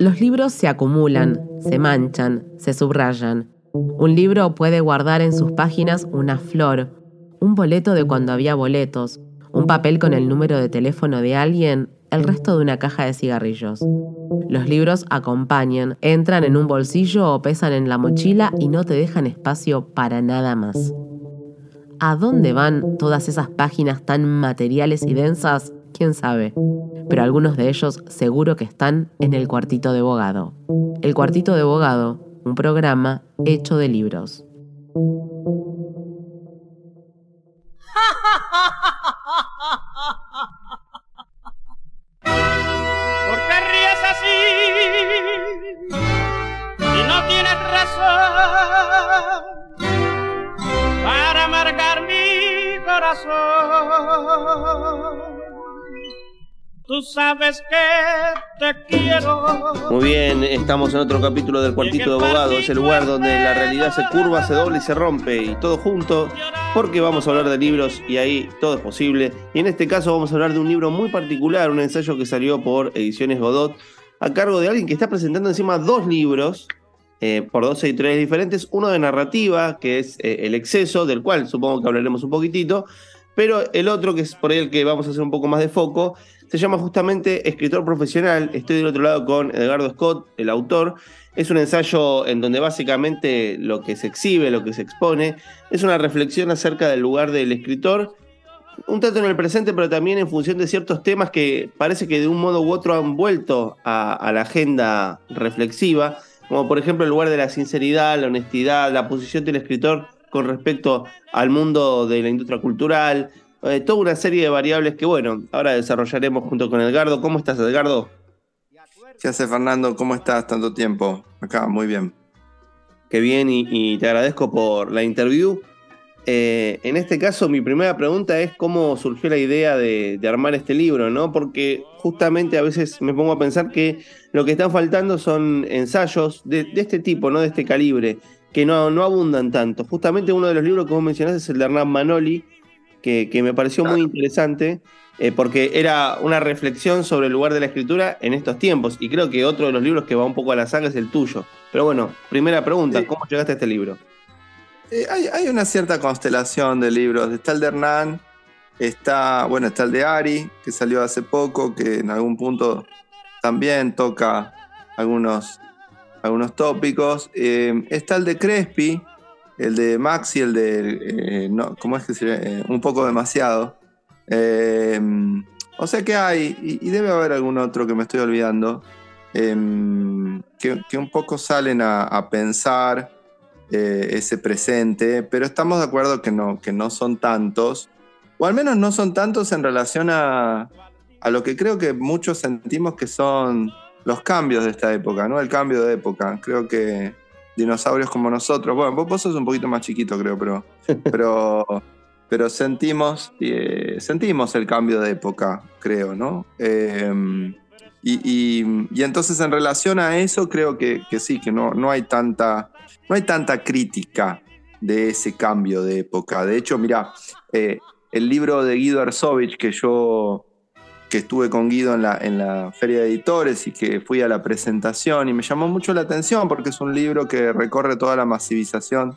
Los libros se acumulan, se manchan, se subrayan. Un libro puede guardar en sus páginas una flor, un boleto de cuando había boletos, un papel con el número de teléfono de alguien, el resto de una caja de cigarrillos. Los libros acompañan, entran en un bolsillo o pesan en la mochila y no te dejan espacio para nada más. ¿A dónde van todas esas páginas tan materiales y densas? ¿Quién sabe? Pero algunos de ellos seguro que están en el cuartito de bogado. El cuartito de bogado, un programa hecho de libros. ¿Por qué ríes así? Si no tienes razón para marcar mi corazón. Tú sabes que te quiero. Muy bien, estamos en otro capítulo del Cuartito de Abogado. Es el lugar donde la realidad se curva, se dobla y se rompe. Y todo junto, porque vamos a hablar de libros y ahí todo es posible. Y en este caso vamos a hablar de un libro muy particular, un ensayo que salió por Ediciones Godot, a cargo de alguien que está presentando encima dos libros. Eh, por dos editoriales diferentes, uno de narrativa, que es eh, El exceso, del cual supongo que hablaremos un poquitito, pero el otro, que es por el que vamos a hacer un poco más de foco, se llama justamente Escritor Profesional. Estoy del otro lado con Edgardo Scott, el autor. Es un ensayo en donde básicamente lo que se exhibe, lo que se expone, es una reflexión acerca del lugar del escritor, un tanto en el presente, pero también en función de ciertos temas que parece que de un modo u otro han vuelto a, a la agenda reflexiva, como por ejemplo el lugar de la sinceridad, la honestidad, la posición del escritor con respecto al mundo de la industria cultural, eh, toda una serie de variables que, bueno, ahora desarrollaremos junto con Edgardo. ¿Cómo estás, Edgardo? ¿Qué hace, Fernando? ¿Cómo estás? Tanto tiempo. Acá, muy bien. Qué bien, y, te agradezco por la interview. Eh, en este caso, mi primera pregunta es cómo surgió la idea de, armar este libro, ¿no? Porque justamente a veces me pongo a pensar que lo que están faltando son ensayos de, este tipo, ¿no? De este calibre, que no, no abundan tanto. Justamente uno de los libros que vos mencionaste es el de Hernán Manoli, que, me pareció muy interesante. Eh, porque era una reflexión sobre el lugar de la escritura en estos tiempos. Y creo que otro de los libros que va un poco a la saga es el tuyo. Pero bueno, primera pregunta, ¿cómo llegaste a este libro? Eh, hay, una cierta constelación de libros. Está el de Hernán, está, bueno, está el de Ari, que salió hace poco, que en algún punto también toca algunos, algunos tópicos. Eh, está el de Crespi, el de Maxi, el de. Eh, no, ¿Cómo es que se eh, Un poco demasiado. Em, o sea que hay, y, debe haber algún otro que me estoy olvidando, em, que, un poco salen a, pensar eh, ese presente, pero estamos de acuerdo que no, que no son tantos, o al menos no son tantos en relación a, a lo que creo que muchos sentimos que son los cambios de esta época, ¿no? El cambio de época. Creo que dinosaurios como nosotros. Bueno, vos, sos un poquito más chiquito, creo, pero, pero, pero sentimos, eh, sentimos el cambio de época, creo, ¿no? Em, y, entonces en relación a eso creo que, sí, que no, no, hay tanta, no hay tanta crítica de ese cambio de época. De hecho, mira, eh, el libro de Guido Erzovich que yo que estuve con Guido en la, en la feria de editores y que fui a la presentación y me llamó mucho la atención porque es un libro que recorre toda la masivización,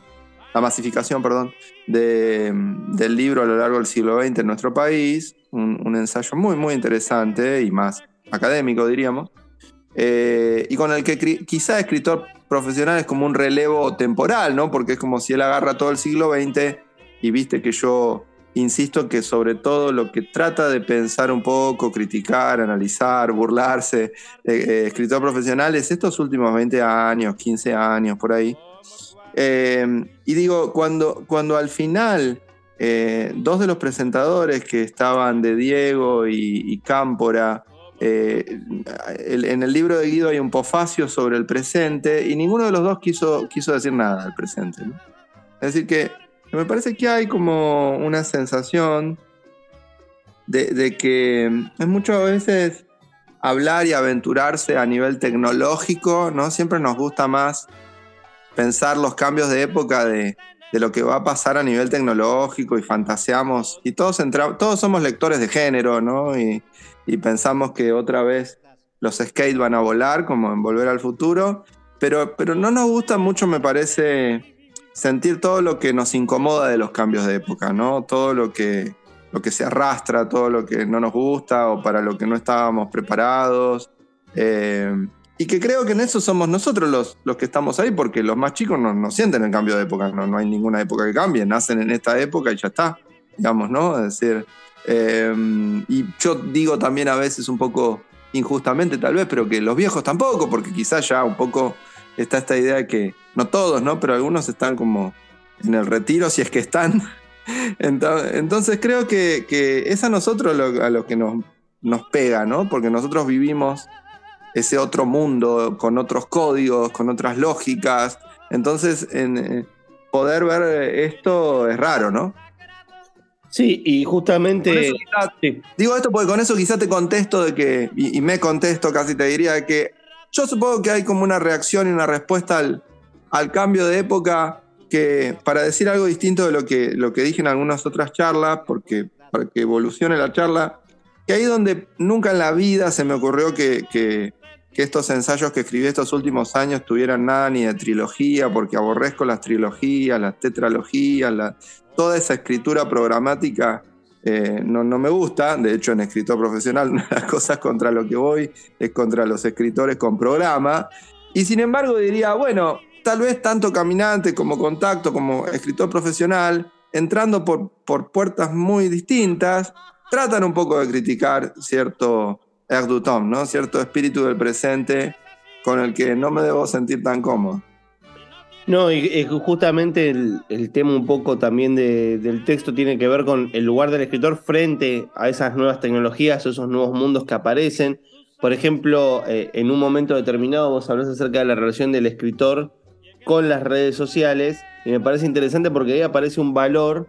la masificación, perdón, del libro a lo largo del siglo XX en nuestro país, un, ensayo muy, muy interesante y más académico, diríamos, eh, y con el que quizá escritor profesional es como un relevo temporal, ¿no? Porque es como si él agarra todo el siglo XX y viste que yo insisto que sobre todo lo que trata de pensar un poco, criticar, analizar, burlarse, eh, eh, escritor profesional es estos últimos 20 años, 15 años, por ahí. Em, y digo, cuando, cuando al final eh, dos de los presentadores que estaban de Diego y, Cámpora, en el libro de Guido hay un pofacio sobre el presente y ninguno de los dos quiso, quiso decir nada del presente. Es decir, que me parece que hay como una sensación de, que es muchas veces hablar y aventurarse a nivel tecnológico, ¿no? Siempre nos gusta más pensar los cambios de época de, lo que va a pasar a nivel tecnológico y fantaseamos, y todos, todos somos lectores de género, ¿no? Y, pensamos que otra vez los skates van a volar, como en Volver al Futuro, pero, pero no nos gusta mucho, me parece, sentir todo lo que nos incomoda de los cambios de época, ¿no? Todo lo que, lo que se arrastra, todo lo que no nos gusta o para lo que no estábamos preparados. Eh, y que creo que en eso somos nosotros los, los que estamos ahí, porque los más chicos no, sienten el cambio de época, no, no, hay ninguna época que cambie, nacen en esta época y ya está, digamos, ¿no? Es decir, eh, y yo digo también a veces un poco injustamente tal vez, pero que los viejos tampoco, porque quizás ya un poco está esta idea de que, no todos, ¿no? Pero algunos están como en el retiro, si es que están. Entonces creo que, es a nosotros a lo que nos, nos pega, ¿no? Porque nosotros vivimos ese otro mundo con otros códigos, con otras lógicas. Entonces, en, eh, poder ver esto es raro, ¿no? Sí, y justamente... Digo esto porque con eso quizá te contesto de que, y, me contesto casi te diría, de que yo supongo que hay como una reacción y una respuesta al, al cambio de época que, para decir algo distinto de lo que, lo que dije en algunas otras charlas, porque para que evolucione la charla, que ahí donde nunca en la vida se me ocurrió que, que, estos ensayos que escribí estos últimos años tuvieran nada ni de trilogía, porque aborrezco las trilogías, las tetralogías, toda esa escritura programática eh, no, no, me gusta. De hecho, en escritor profesional, una de las cosas contra lo que voy es contra los escritores con programa. Y sin embargo, diría, bueno, tal vez tanto caminante como contacto, como escritor profesional, entrando por, por puertas muy distintas, tratan un poco de criticar cierto air du temps, ¿no? Cierto espíritu del presente con el que no me debo sentir tan cómodo. No, y, justamente el, tema un poco también del texto tiene que ver con el lugar del escritor frente a esas nuevas tecnologías, esos nuevos mundos que aparecen. Por ejemplo, eh, en un momento determinado vos hablas acerca de la relación del escritor con las redes sociales y me parece interesante porque ahí aparece un valor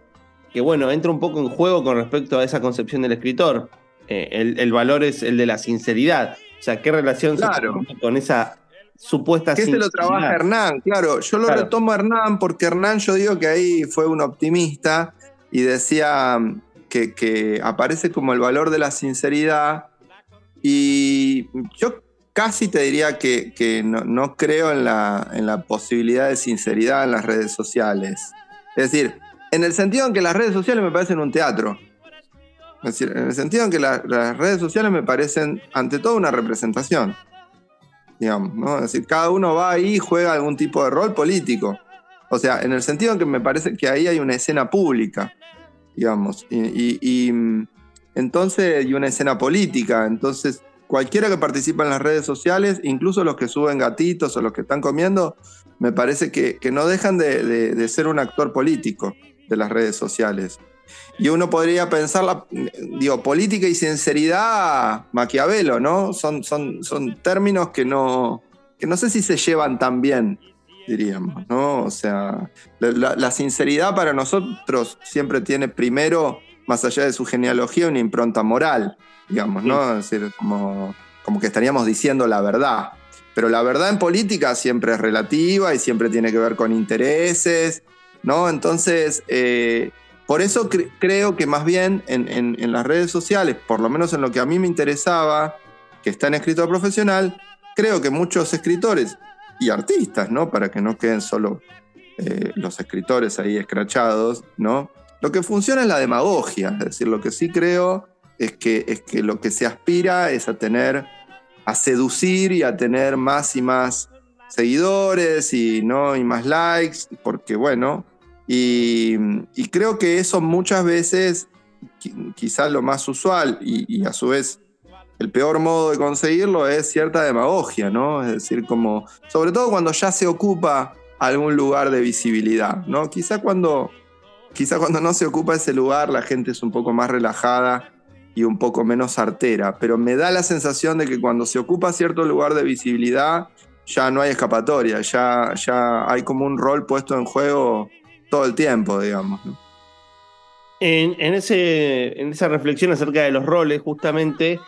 que, bueno, entra un poco en juego con respecto a esa concepción del escritor. Eh, el, valor es el de la sinceridad. O sea, ¿qué relación claro. se con esa supuesta ¿Qué se lo trabaja Hernán? Claro, yo lo retomo a Hernán porque Hernán yo digo que ahí fue un optimista y decía que, aparece como el valor de la sinceridad y yo casi te diría que, no, creo en la, en la posibilidad de sinceridad en las redes sociales. Es decir, en el sentido en que las redes sociales me parecen un teatro. Es decir, en el sentido en que las redes sociales me parecen, ante todo, una representación. Digamos, ¿no? Es decir, cada uno va ahí y juega algún tipo de rol político. O sea, en el sentido en que me parece que ahí hay una escena pública, digamos. Y, entonces, y una escena política. Entonces, cualquiera que participa en las redes sociales, incluso los que suben gatitos o los que están comiendo, me parece que, no dejan de ser un actor político de las redes sociales. Y uno podría pensar, digo, política y sinceridad, Maquiavelo, ¿no? Son, son, son términos que no, que no sé si se llevan tan bien, diríamos, ¿no? O sea, la, sinceridad para nosotros siempre tiene primero, más allá de su genealogía, una impronta moral, digamos, ¿no? Es decir, como, como que estaríamos diciendo la verdad. Pero la verdad en política siempre es relativa y siempre tiene que ver con intereses, ¿no? Entonces, eh, por eso creo que más bien en, las redes sociales, por lo menos en lo que a mí me interesaba, que está en escritor profesional, creo que muchos escritores y artistas, ¿no? Para que no queden solo eh, los escritores ahí escrachados, ¿no? Lo que funciona es la demagogia, es decir, lo que sí creo es que, es que lo que se aspira es a tener, a seducir y a tener más y más seguidores y, ¿no? y más likes, porque bueno, y, creo que eso muchas veces, quizás lo más usual y, a su vez el peor modo de conseguirlo es cierta demagogia, ¿no? Es decir, como, sobre todo cuando ya se ocupa algún lugar de visibilidad, ¿no? Quizá cuando, quizá cuando no se ocupa ese lugar la gente es un poco más relajada y un poco menos artera, pero me da la sensación de que cuando se ocupa cierto lugar de visibilidad ya no hay escapatoria, ya, ya hay como un rol puesto en juego todo el tiempo, digamos. En, ese, en esa reflexión acerca de los roles, justamente,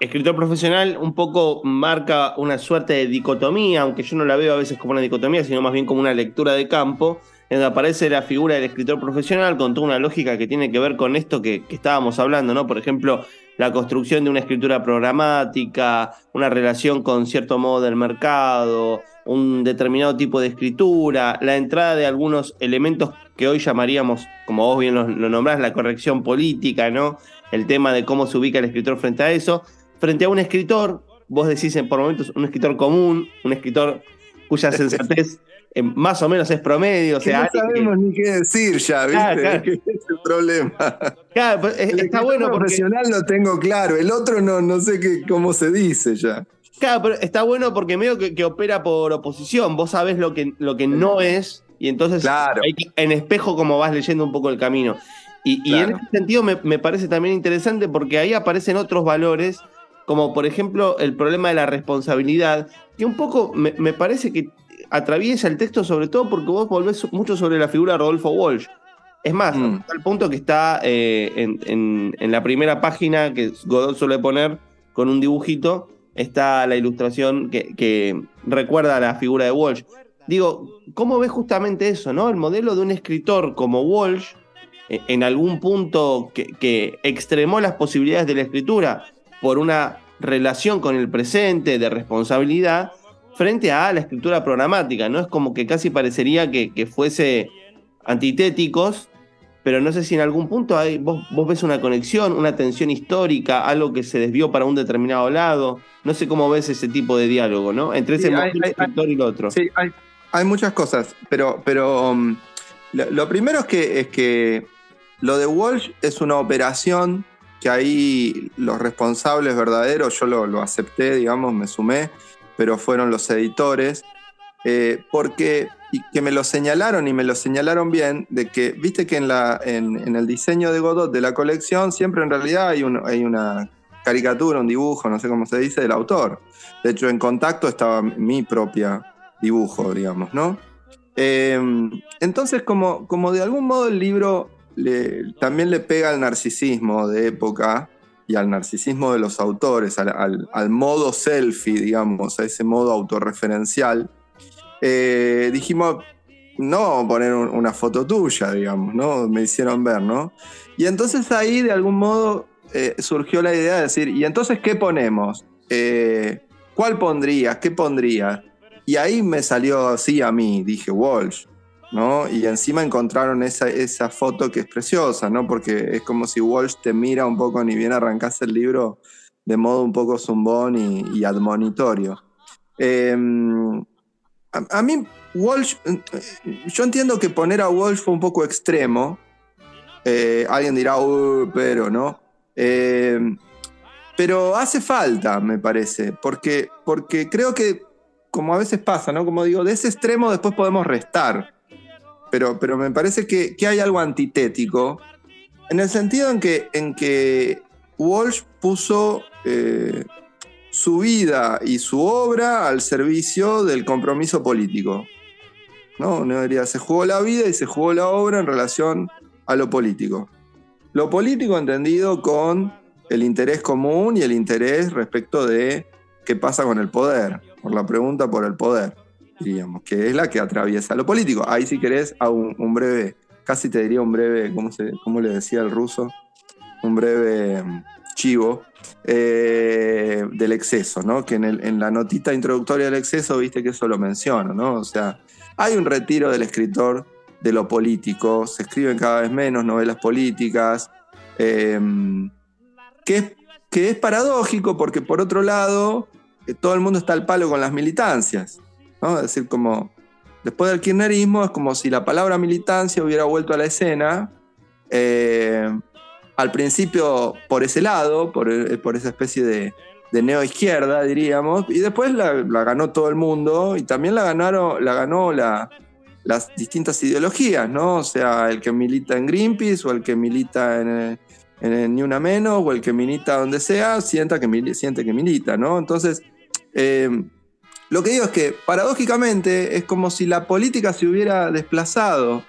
escritor profesional un poco marca una suerte de dicotomía, aunque yo no la veo a veces como una dicotomía, sino más bien como una lectura de campo, en donde aparece la figura del escritor profesional con toda una lógica que tiene que ver con esto que, estábamos hablando, ¿no? Por ejemplo, la construcción de una escritura programática, una relación con cierto modo del mercado, un determinado tipo de escritura, la entrada de algunos elementos que hoy llamaríamos, como vos bien lo, lo nombrás, la corrección política, ¿no? El tema de cómo se ubica el escritor frente a eso, frente a un escritor, vos decís en por momentos un escritor común, un escritor cuya sensatez eh, más o menos es promedio. O sea, no sabemos ni qué decir ya, ¿viste? es el problema. Claro, pues, está bueno. profesional lo tengo claro, el otro no, no sé qué, cómo se dice ya. Claro, pero está bueno porque medio que, opera por oposición. Vos sabés lo que, lo que no es, y entonces claro. en espejo como vas leyendo un poco el camino. Y, en ese sentido me, me, parece también interesante porque ahí aparecen otros valores, como por ejemplo el problema de la responsabilidad, que un poco me, me parece que atraviesa el texto sobre todo porque vos volvés mucho sobre la figura de Rodolfo Walsh. Es más, mm. al punto que está eh, en, la primera página que Godot suele poner con un dibujito, está la ilustración que, recuerda a la figura de Walsh. Digo, ¿cómo ves justamente eso, no? El modelo de un escritor como Walsh, eh, en algún punto que, que extremó las posibilidades de la escritura por una relación con el presente, de responsabilidad, frente a la escritura programática, ¿no? Es como que casi parecería que, fuese antitéticos, pero no sé si en algún punto hay, vos, ves una conexión, una tensión histórica, algo que se desvió para un determinado lado. No sé cómo ves ese tipo de diálogo, ¿no? Entre ese escritor y el otro. Sí, hay, muchas cosas, pero, pero um, lo, primero es que, es que lo de Walsh es una operación que ahí los responsables verdaderos, yo lo, lo acepté, digamos, me sumé, pero fueron los editores, eh, porque y que me lo señalaron y me lo señalaron bien, de que, viste que en, la, en, el diseño de Godot de la colección siempre en realidad hay, hay una caricatura, un dibujo, no sé cómo se dice, del autor. De hecho, en contacto estaba mi propia dibujo, digamos, ¿no? Eh, entonces, como, como de algún modo el libro también le pega al narcisismo de época, y al narcisismo de los autores, al, modo selfie, digamos, a ese modo autorreferencial, eh, dijimos, no poner una foto tuya, digamos, ¿no? Me hicieron ver, ¿no? Y entonces ahí de algún modo eh, surgió la idea de decir, ¿y entonces qué ponemos? Eh, ¿Cuál pondrías? ¿Qué pondrías? Y ahí me salió así a mí, dije Walsh. ¿no? Y encima encontraron esa, esa foto que es preciosa, ¿no? Porque es como si Walsh te mira un poco, ni bien arrancase el libro, de modo un poco zumbón y, admonitorio. Em, a, mí, Walsh, yo entiendo que poner a Walsh fue un poco extremo. Eh, alguien dirá, pero, ¿no? Pero hace falta, me parece, porque, porque creo que, como a veces pasa, ¿no? Como digo, de ese extremo después podemos restar pero, pero me parece que, hay algo antitético, en el sentido en que, en que Walsh puso eh, su vida y su obra al servicio del compromiso político. ¿no? diría, se jugó la vida y se jugó la obra en relación a lo político. Lo político entendido con el interés común y el interés respecto de qué pasa con el poder, por la pregunta por el poder diríamos, que es la que atraviesa lo político. Ahí si querés a un, breve, casi te diría un breve, ¿cómo, se, cómo le decía el ruso? Un breve mm, chivo eh, del exceso, ¿no? Que en, la notita introductoria del exceso, viste que eso lo menciono, ¿no? O sea, hay un retiro del escritor de lo político, se escriben cada vez menos novelas políticas, em, que, que es paradójico porque por otro lado, eh, todo el mundo está al palo con las militancias. Es decir, como después del kirchnerismo es como si la palabra militancia hubiera vuelto a la escena. Eh, al principio por ese lado, por, esa especie de, de neoizquierda, diríamos, y después la, ganó todo el mundo y también la, ganaron, la ganó las distintas ideologías, ¿no? O sea, el que milita en Greenpeace o el que milita en, Ni Una Menos o el que milita donde sea, sienta que, siente que milita, ¿no? Entonces, eh, lo que digo es que paradójicamente es como si la política se hubiera desplazado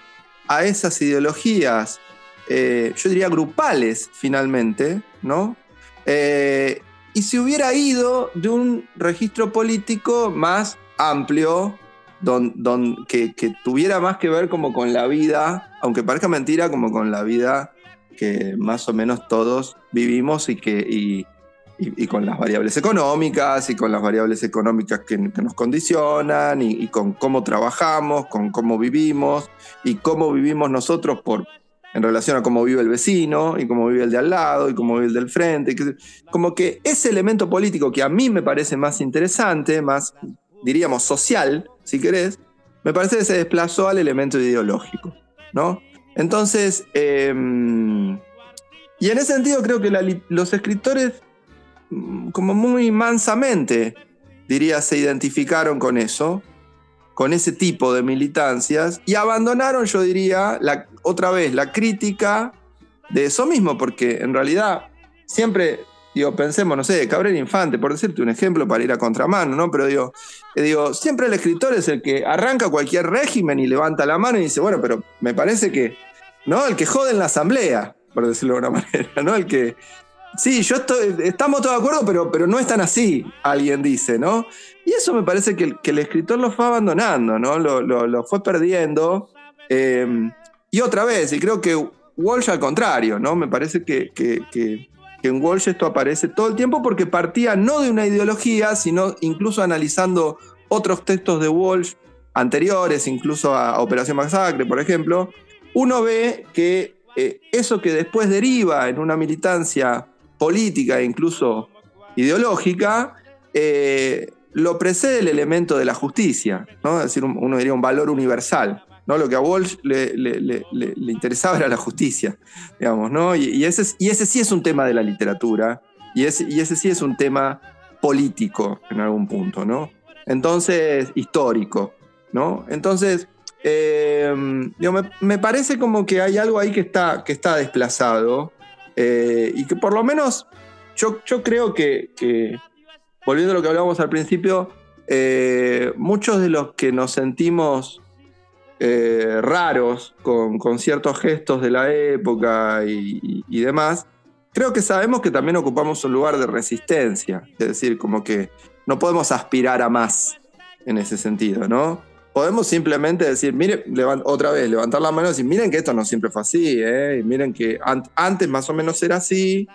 a esas ideologías, eh, yo diría grupales finalmente, ¿no? Eh, y se hubiera ido de un registro político más amplio, que, tuviera más que ver como con la vida, aunque parezca mentira, como con la vida que más o menos todos vivimos y que y, con las variables económicas y con las variables económicas que, que nos condicionan y, y con cómo trabajamos, con cómo vivimos y cómo vivimos nosotros por en relación a cómo vive el vecino y cómo vive el de al lado y cómo vive el del frente. como que ese elemento político que a mí me parece más interesante, más, diríamos, social, si querés, me parece que se desplazó al elemento ideológico, ¿no? Entonces, eh, y en ese sentido creo que los escritores, mm, como muy mansamente, diría, se identificaron con eso, con ese tipo de militancias, y abandonaron, yo diría, la, otra vez, la crítica de eso mismo, porque en realidad siempre, digo, pensemos, no sé, Cabrera Infante, por decirte un ejemplo para ir a contramano, ¿no? Pero digo, eh, digo, siempre el escritor es el que arranca cualquier régimen y levanta la mano y dice, bueno, pero me parece que, ¿no? El que jode en la asamblea, por decirlo de alguna manera, ¿no? El que, sí, yo estoy, estamos todos de acuerdo, pero, pero no es tan así, alguien dice, ¿no? Y eso me parece que, el- escritor lo fue abandonando, ¿no? Lo, fue perdiendo. eh, y otra vez, y creo que Walsh al contrario, ¿no? Me parece que en Walsh esto aparece todo el tiempo porque partía no de una ideología, sino incluso analizando otros textos de Walsh anteriores, incluso a Operación Masacre, por ejemplo, uno ve que eh, eso que después deriva en una militancia política e incluso ideológica, eh, lo precede el elemento de la justicia, ¿no? es decir, un- uno diría un valor universal. ¿no? Lo que a Walsh le, interesaba era la justicia, digamos, ¿no? Y, ese, es- y ese sí es un tema de la literatura, y ese, y ese sí es un tema político en algún punto, ¿no? Entonces, histórico, ¿no? Entonces, eh, me, parece como que hay algo ahí que está, que está desplazado eh, y que por lo menos yo, yo creo que, volviendo a lo que hablábamos al principio, eh, muchos de los que nos sentimos eh, raros con, con ciertos gestos de la época y, y- y demás, creo que sabemos que también ocupamos un lugar de resistencia, es decir, como que no podemos aspirar a más en ese sentido, ¿no? Podemos simplemente decir, mire, levan- otra vez, levantar la mano y decir, miren que esto no siempre fue así, ¿eh? Y miren que an- antes más o menos era así,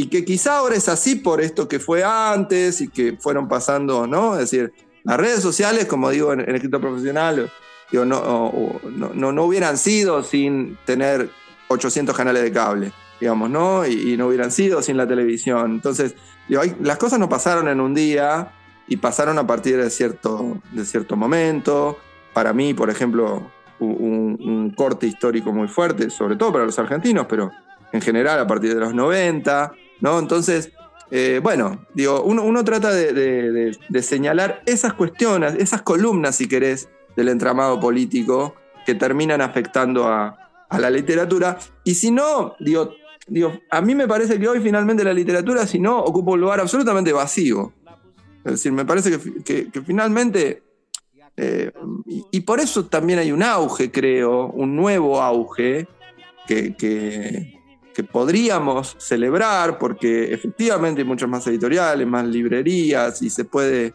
y que quizá ahora es así por esto que fue antes y que fueron pasando, ¿no? Es decir, las redes sociales, como digo en, en escrito profesional, digo, no, no, no, no hubieran sido sin tener 800 canales de cable, digamos, ¿no? Y, no hubieran sido sin la televisión. Entonces, las cosas no pasaron en un día y pasaron a partir de cierto, de cierto momento. Para mí, por ejemplo, un corte histórico muy fuerte, sobre todo para los argentinos, pero en general a partir de los 90, ¿no? Entonces, eh, bueno, digo, uno, uno trata de, señalar esas cuestiones, esas columnas, si querés, del entramado político que terminan afectando a, a la literatura. Y si no, digo, digo, a mí me parece que hoy finalmente la literatura, si no, ocupa un lugar absolutamente vacío. Es decir, me parece que, que- finalmente, eh, y, por eso también hay un auge, creo, un nuevo auge que- podríamos celebrar, porque efectivamente hay muchas más editoriales, más librerías, y se puede,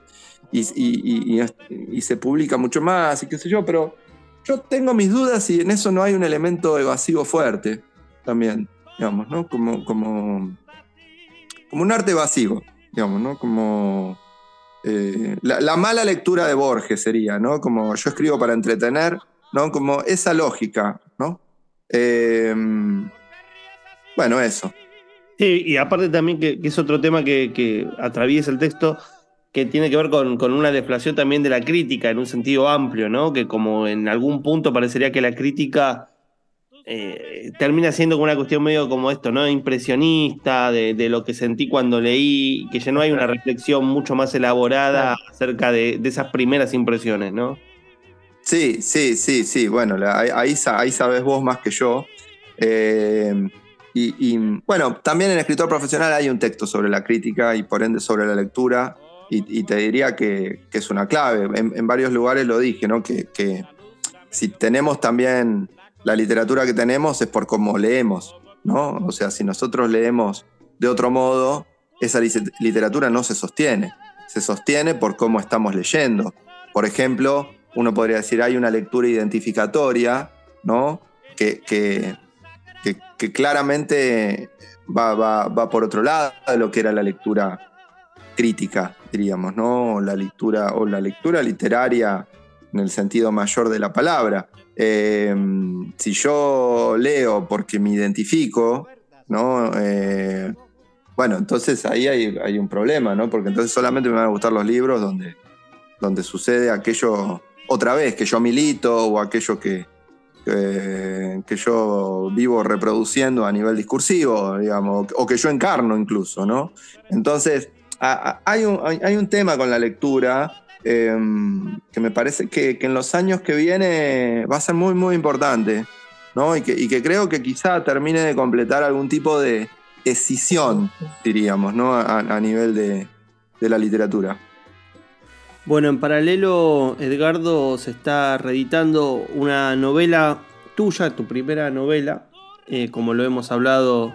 y, se publica mucho más, y qué sé yo, pero yo tengo mis dudas si en eso no hay un elemento evasivo fuerte también, digamos, ¿no? Como, como, como un arte evasivo, digamos, ¿no? Como eh, la, la mala lectura de Borges sería, ¿no? Como yo escribo para entretener, ¿no? Como esa lógica, ¿no? Eh, bueno, eso. Sí, y aparte también que, que es otro tema que, que atraviesa el texto, que tiene que ver con, con una deflación también de la crítica en un sentido amplio, ¿no? Que como en algún punto parecería que la crítica eh, termina siendo como una cuestión medio como esto, ¿no? Impresionista, de, de lo que sentí cuando leí, que ya no hay una reflexión mucho más elaborada acerca de, de esas primeras impresiones, ¿no? Sí, sí, sí, sí. Bueno, ahí, ahí sabes vos más que yo. Eh, y, y, bueno, también en escritor profesional hay un texto sobre la crítica y por ende sobre la lectura. Y, te diría que, es una clave. En, en varios lugares lo dije, ¿no? Que, si tenemos también la literatura que tenemos es por cómo leemos, ¿no? O sea, si nosotros leemos de otro modo, esa literatura no se sostiene. Se sostiene por cómo estamos leyendo. Por ejemplo, uno podría decir, hay una lectura identificatoria, ¿no? Que- que, claramente va, va, por otro lado de lo que era la lectura crítica, diríamos, ¿no? La lectura, o la lectura literaria en el sentido mayor de la palabra. Eh, si yo leo porque me identifico, ¿no? Eh, bueno, entonces ahí hay, un problema, ¿no? Porque entonces solamente me van a gustar los libros donde, donde sucede aquello otra vez, que yo milito o aquello que, que, yo vivo reproduciendo a nivel discursivo, digamos, o que yo encarno incluso, ¿no? Entonces, hay, un, hay un tema con la lectura Em, que me parece que, en los años que viene va a ser muy, muy importante, ¿no? Y que, creo que quizá termine de completar algún tipo de escisión, diríamos, ¿no? A, nivel de, la literatura. Bueno, en paralelo, Edgardo se está reeditando una novela tuya, tu primera novela, eh, como lo hemos hablado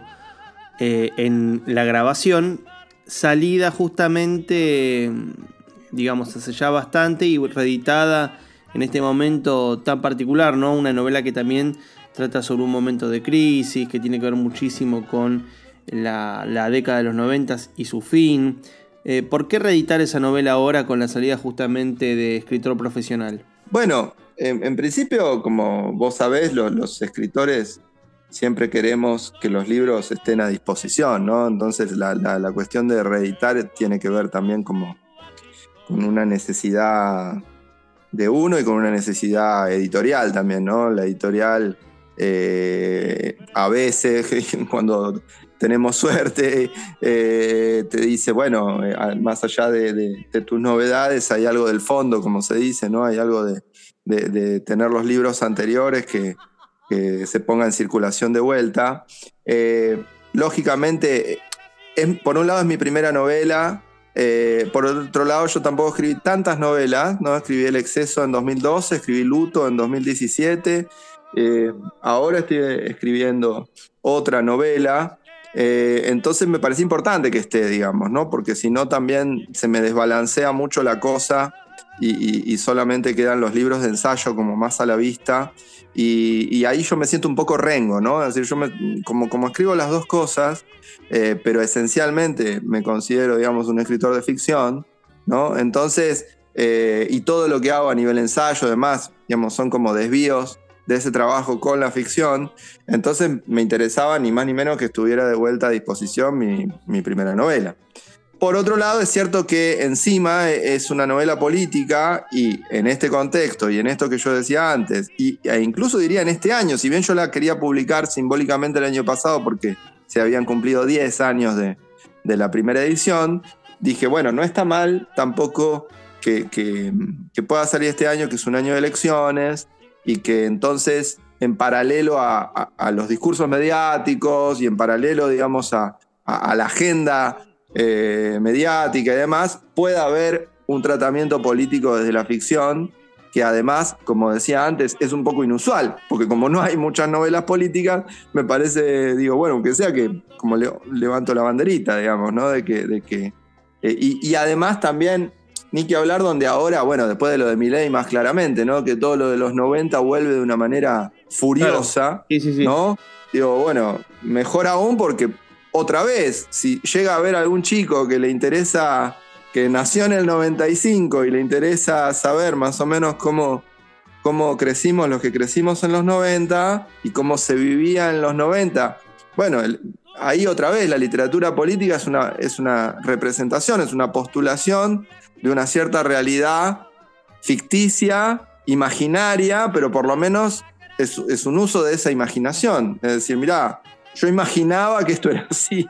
eh, en la grabación, salida justamente digamos, hace ya bastante y reeditada en este momento tan particular, ¿no? Una novela que también trata sobre un momento de crisis, que tiene que ver muchísimo con la, década de los noventas y su fin. Eh, ¿Por qué reeditar esa novela ahora con la salida justamente de escritor profesional? Bueno, en, principio, como vos sabés, los, escritores siempre queremos que los libros estén a disposición, ¿no? Entonces la, la cuestión de reeditar tiene que ver también como con una necesidad de uno y con una necesidad editorial también, ¿no? La editorial eh, a veces, cuando tenemos suerte, eh, te dice, bueno, eh, más allá de, tus novedades, hay algo del fondo, como se dice, ¿no? Hay algo de, tener los libros anteriores que, se ponga en circulación de vuelta. lógicamente, por un lado es mi primera novela, eh, por otro lado, yo tampoco escribí tantas novelas, ¿no? Escribí El Exceso en 2012, escribí Luto en 2017. Eh, ahora estoy escribiendo otra novela. Eh, entonces me parece importante que esté, digamos, ¿no? Porque si no también se me desbalancea mucho la cosa y, solamente quedan los libros de ensayo como más a la vista. Y, ahí yo me siento un poco rengo, ¿no? Es decir, yo como, como escribo las dos cosas, eh, pero esencialmente me considero, digamos, un escritor de ficción, ¿no? Entonces, eh, y todo lo que hago a nivel ensayo, además, digamos, son como desvíos de ese trabajo con la ficción. Entonces me interesaba ni más ni menos que estuviera de vuelta a disposición mi, mi primera novela. Por otro lado, es cierto que encima es una novela política y en este contexto y en esto que yo decía antes, y, e incluso diría en este año, si bien yo la quería publicar simbólicamente el año pasado porque se habían cumplido 10 años de, la primera edición, dije, bueno, no está mal tampoco que, pueda salir este año, que es un año de elecciones, y que entonces, en paralelo a, los discursos mediáticos y en paralelo, digamos, a, la agenda eh, mediática y demás, pueda haber un tratamiento político desde la ficción que además, como decía antes, es un poco inusual, porque como no hay muchas novelas políticas, me parece, digo, bueno, aunque sea que como levanto la banderita, digamos, ¿no? De que, de que eh, y, además también, ni que hablar donde ahora, bueno, después de lo de Miley más claramente, ¿no? Que todo lo de los 90 vuelve de una manera furiosa, ¿no? Digo, bueno, mejor aún porque otra vez, si llega a haber algún chico que le interesa que nació en el 95 y le interesa saber más o menos cómo, cómo crecimos los que crecimos en los 90 y cómo se vivía en los 90. Bueno, ahí otra vez la literatura política es una, es una representación, es una postulación de una cierta realidad ficticia, imaginaria, pero por lo menos es, es un uso de esa imaginación. Es decir, mira, yo imaginaba que esto era así,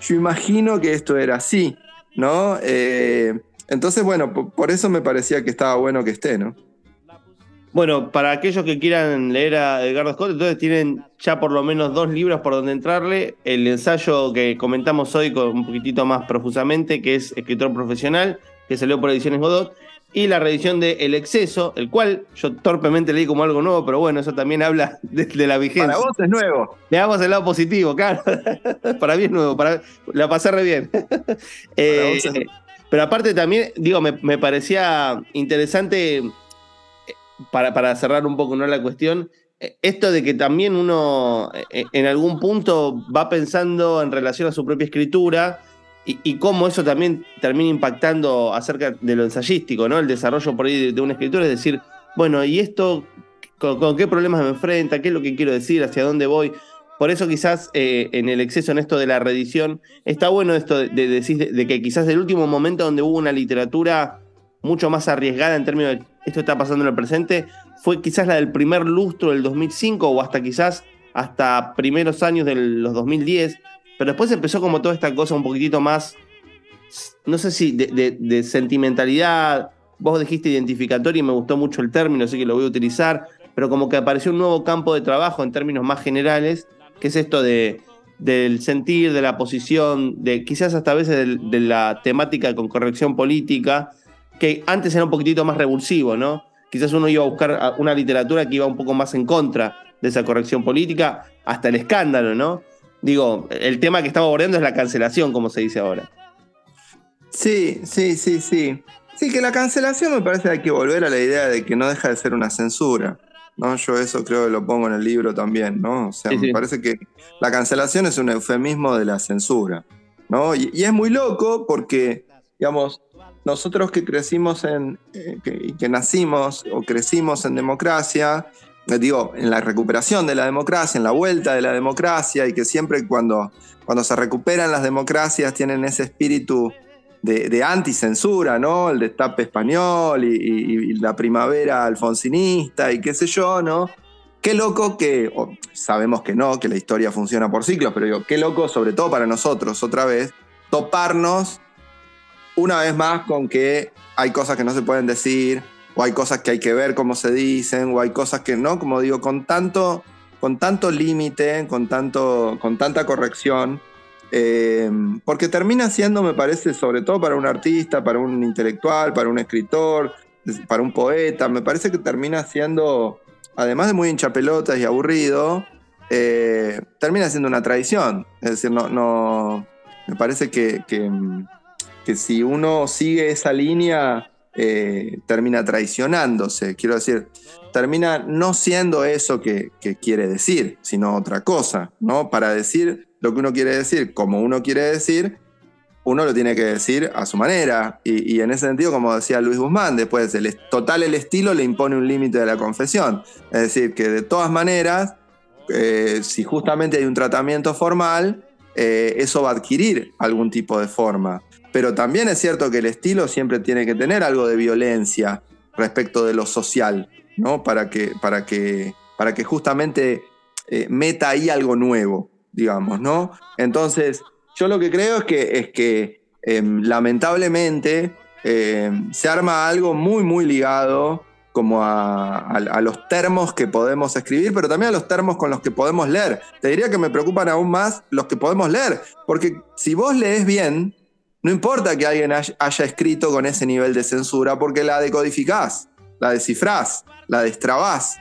yo imagino que esto era así. ¿no? Eh, entonces, bueno, por, eso me parecía que estaba bueno que esté, ¿no? Bueno, para aquellos que quieran leer a Edgardo Scott, entonces tienen ya por lo menos dos libros por donde entrarle. El ensayo que comentamos hoy con un poquitito más profusamente, que es Escritor Profesional, que salió por Ediciones Godot, y la reedición de El Exceso, el cual yo torpemente leí como algo nuevo, pero bueno, eso también habla de, la vigencia. Para vos es nuevo. Le damos el lado positivo, claro. para mí es nuevo, para, la pasé re bien. Eh, pero aparte también, digo, me, parecía interesante, para, para, cerrar un poco ¿no? la cuestión, eh, esto de que también uno eh, en algún punto va pensando en relación a su propia escritura y, cómo eso también termina impactando acerca de lo ensayístico, ¿no? El desarrollo por ahí de, una escritura, es decir, bueno, ¿y esto con, qué problemas me enfrenta? ¿Qué es lo que quiero decir? ¿Hacia dónde voy? Por eso quizás eh, en el exceso en esto de la reedición, está bueno esto de, decir de, que quizás el último momento donde hubo una literatura mucho más arriesgada en términos de esto está pasando en el presente, fue quizás la del primer lustro del 2005 o hasta quizás hasta primeros años de los 2010, pero después empezó como toda esta cosa un poquitito más, no sé si de, sentimentalidad, vos dijiste identificatorio y me gustó mucho el término, así que lo voy a utilizar, pero como que apareció un nuevo campo de trabajo en términos más generales, que es esto de, del sentir, de la posición, de quizás hasta a veces de, la temática con corrección política, que antes era un poquitito más revulsivo, ¿no? Quizás uno iba a buscar una literatura que iba un poco más en contra de esa corrección política, hasta el escándalo, ¿no? Digo, el tema que estamos abordando es la cancelación, como se dice ahora. Sí, sí, sí, sí. Sí, que la cancelación me parece que hay que volver a la idea de que no deja de ser una censura. ¿no? Yo eso creo que lo pongo en el libro también, ¿no? O sea, me parece que la cancelación es un eufemismo de la censura, ¿no? Y, es muy loco porque, digamos, nosotros que crecimos en, eh, que, nacimos o crecimos en democracia, eh, digo, en la recuperación de la democracia, en la vuelta de la democracia, y que siempre cuando, cuando se recuperan las democracias tienen ese espíritu de, de anticensura, ¿no? El destape español y, la primavera alfonsinista y qué sé yo, ¿no? Qué loco que, sabemos que no, que la historia funciona por ciclos, pero digo, qué loco, sobre todo para nosotros, otra vez, toparnos una vez más con que hay cosas que no se pueden decir, o hay cosas que hay que ver cómo se dicen, o hay cosas que no, como digo, con tanto, con tanto límite, con, tanto, con tanta corrección, eh, porque termina siendo, me parece, sobre todo para un artista, para un intelectual, para un escritor, para un poeta, me parece que termina siendo, además de muy hinchapelotas y aburrido, eh, termina siendo una tradición. Es decir, no, no me parece que, que, que si uno sigue esa línea, eh, termina traicionándose. Quiero decir, termina no siendo eso que, quiere decir, sino otra cosa, ¿no? Para decir lo que uno quiere decir, como uno quiere decir, uno lo tiene que decir a su manera. Y, en ese sentido, como decía Luis Guzmán, después total el estilo le impone un límite de la confesión. Es decir, que de todas maneras, eh, si justamente hay un tratamiento formal, eh, eso va a adquirir algún tipo de forma. Pero también es cierto que el estilo siempre tiene que tener algo de violencia respecto de lo social, ¿no? Para que, para que, para que justamente eh, meta ahí algo nuevo, digamos, ¿no? Entonces, yo lo que creo es que, es que em, lamentablemente em, se arma algo muy, muy ligado como a, a, los termos que podemos escribir, pero también a los termos con los que podemos leer. Te diría que me preocupan aún más los que podemos leer, porque si vos lees bien, no importa que alguien haya escrito con ese nivel de censura, porque la decodificás, la descifrás, la destrabás.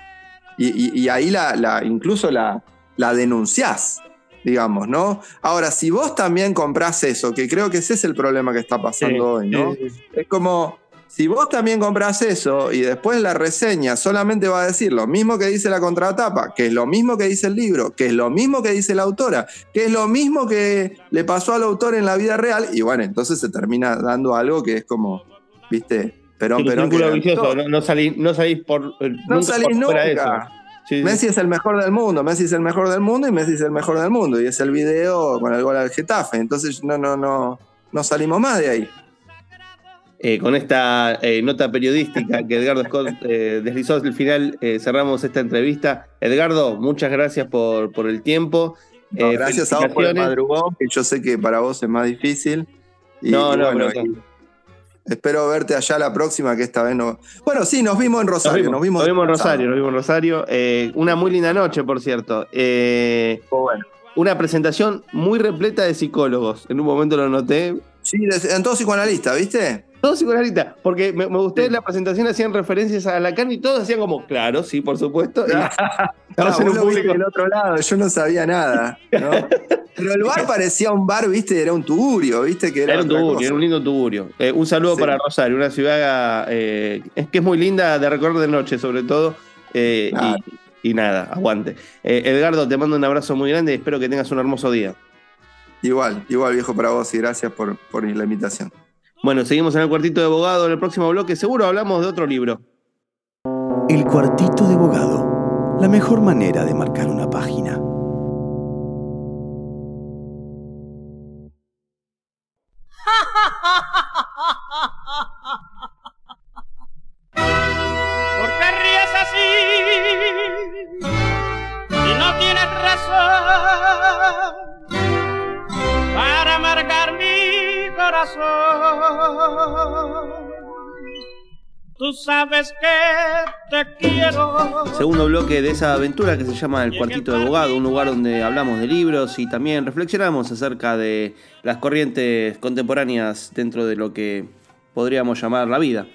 Y, ahí la, incluso la, la denunciás, digamos, ¿no? Ahora, si vos también comprás eso, que creo que ese es el problema que está pasando hoy, ¿no? Es como, si vos también compras eso y después la reseña solamente va a decir lo mismo que dice la contratapa, que es lo mismo que dice el libro, que es lo mismo que dice la autora, que es lo mismo que le pasó al autor en la vida real, y bueno, entonces se termina dando algo que es como, viste, Perón, Perón. no, no, salís, no salís por. No salís nunca. Messi es el mejor del mundo, Messi es el mejor del mundo y Messi es el mejor del mundo. Y es el video con el gol al Getafe. Entonces no, no, no, no salimos más de ahí. Eh, con esta eh, nota periodística que Edgardo Scott eh, deslizó al final, cerramos esta entrevista. Edgardo, muchas gracias por, por el tiempo. gracias a vos por el madrugón, que yo sé que para vos es más difícil. no, no, no. espero verte allá la próxima, que esta vez no. Bueno, sí, nos vimos en Rosario. Nos vimos, en Rosario, nos vimos en Rosario. una muy linda noche, por cierto. bueno. Una presentación muy repleta de psicólogos. En un momento lo noté. Sí, en todo psicoanalista, ¿viste? Todos psicoanalistas, porque me, gustó en la presentación hacían referencias a Lacan y todos hacían como, claro, sí, por supuesto. Estamos en un público. del otro lado, yo no sabía nada. Pero el bar parecía un bar, viste, era un tugurio, viste, que era, un tugurio, era un lindo tugurio. Eh, un saludo para Rosario, una ciudad eh, que es muy linda de recorrer de noche, sobre todo. Eh, y nada, aguante. Eh, Edgardo, te mando un abrazo muy grande y espero que tengas un hermoso día. Igual, igual viejo para vos y gracias por, por la invitación. Bueno, seguimos en el cuartito de abogado. En el próximo bloque seguro hablamos de otro libro. El cuartito de abogado. La mejor manera de marcar una página. Tú sabes que te quiero. Segundo bloque de esa aventura que se llama El Cuartito de Abogado, un lugar donde hablamos de libros y también reflexionamos acerca de las corrientes contemporáneas dentro de lo que podríamos llamar la vida.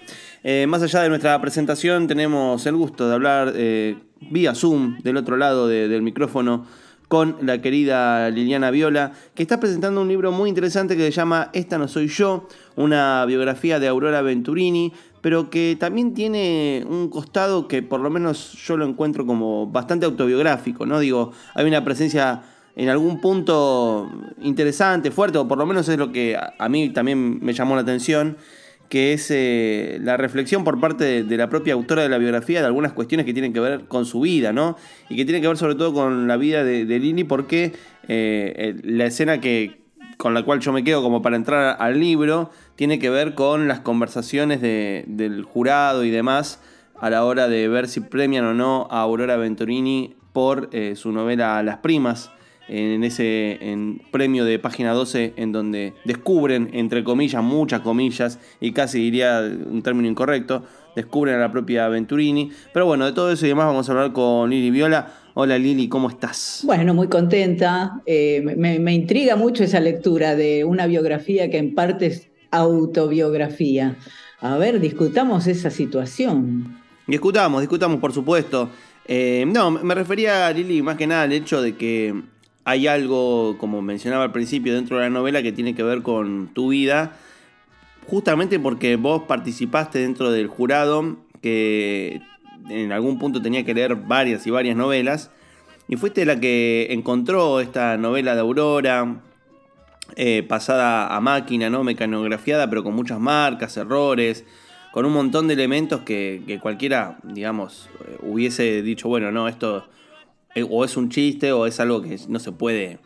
Eh, más allá de nuestra presentación, tenemos el gusto de hablar eh, vía Zoom del otro lado de- del micrófono con la querida Liliana Viola, que está presentando un libro muy interesante que se llama Esta no soy yo, una biografía de Aurora Venturini, pero que también tiene un costado que por lo menos yo lo encuentro como bastante autobiográfico, ¿no? Digo, hay una presencia en algún punto interesante, fuerte, o por lo menos es lo que a, mí también me llamó la atención, que es eh, la reflexión por parte de, la propia autora de la biografía de algunas cuestiones que tienen que ver con su vida, ¿no? Y que tienen que ver sobre todo con la vida de, de Lili, porque eh, la escena que, con la cual yo me quedo como para entrar al libro tiene que ver con las conversaciones de- del jurado y demás a la hora de ver si premian o no a Aurora Venturini por eh, su novela Las Primas, en ese premio de página 12 en donde descubren, entre comillas, muchas comillas, y casi diría un término incorrecto, descubren a la propia Venturini. Pero bueno, de todo eso y demás vamos a hablar con Lili Viola. Hola Lili, ¿cómo estás? Bueno, muy contenta. Eh, me, me intriga mucho esa lectura de una biografía que en parte es autobiografía. A ver, discutamos esa situación. Discutamos, discutamos, por supuesto. Eh, no, me refería, Lili, más que nada al hecho de que hay algo, como mencionaba al principio, dentro de la novela que tiene que ver con tu vida, justamente porque vos participaste dentro del jurado que en algún punto tenía que leer varias y varias novelas, y fuiste la que encontró esta novela de Aurora, eh, pasada a máquina, ¿no? Mecanografiada, pero con muchas marcas, errores, con un montón de elementos que, cualquiera, digamos, eh, hubiese dicho, bueno, no, esto eh, o es un chiste o es algo que no se puede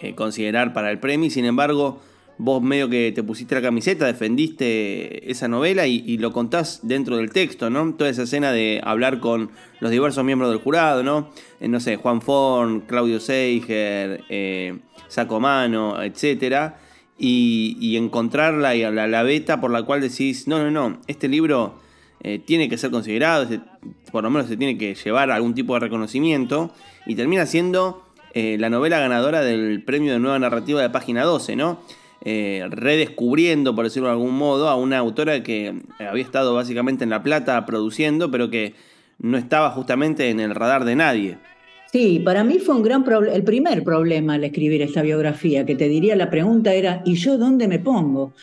eh, considerar para el premio. Sin embargo, vos medio que te pusiste la camiseta, defendiste esa novela y, lo contás dentro del texto, ¿no? Toda esa escena de hablar con los diversos miembros del jurado, ¿no? Eh, no sé, Juan Forn, Claudio Seiger, eh, Sacomano, etcétera. Y, y encontrarla y la, la beta por la cual decís, no, no, no, este libro eh, tiene que ser considerado, por lo menos se tiene que llevar algún tipo de reconocimiento, y termina siendo eh, la novela ganadora del premio de nueva narrativa de página 12, ¿no? Eh, redescubriendo, por decirlo de algún modo, a una autora que había estado básicamente en La Plata produciendo, pero que no estaba justamente en el radar de nadie. Sí, para mí fue un gran problema, el primer problema al escribir esta biografía, que te diría la pregunta era, ¿y yo dónde me pongo?